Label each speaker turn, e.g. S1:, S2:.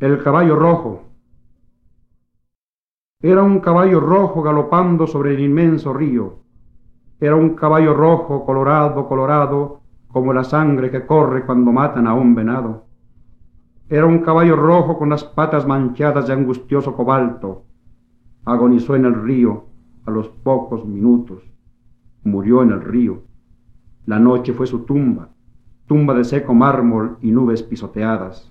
S1: El caballo rojo. Era un caballo rojo galopando sobre el inmenso río. Era un caballo rojo, colorado, colorado, como la sangre que corre cuando matan a un venado. Era un caballo rojo con las patas manchadas de angustioso cobalto. Agonizó en el río a los pocos minutos. Murió en el río. La noche fue su tumba, tumba de seco mármol y nubes pisoteadas.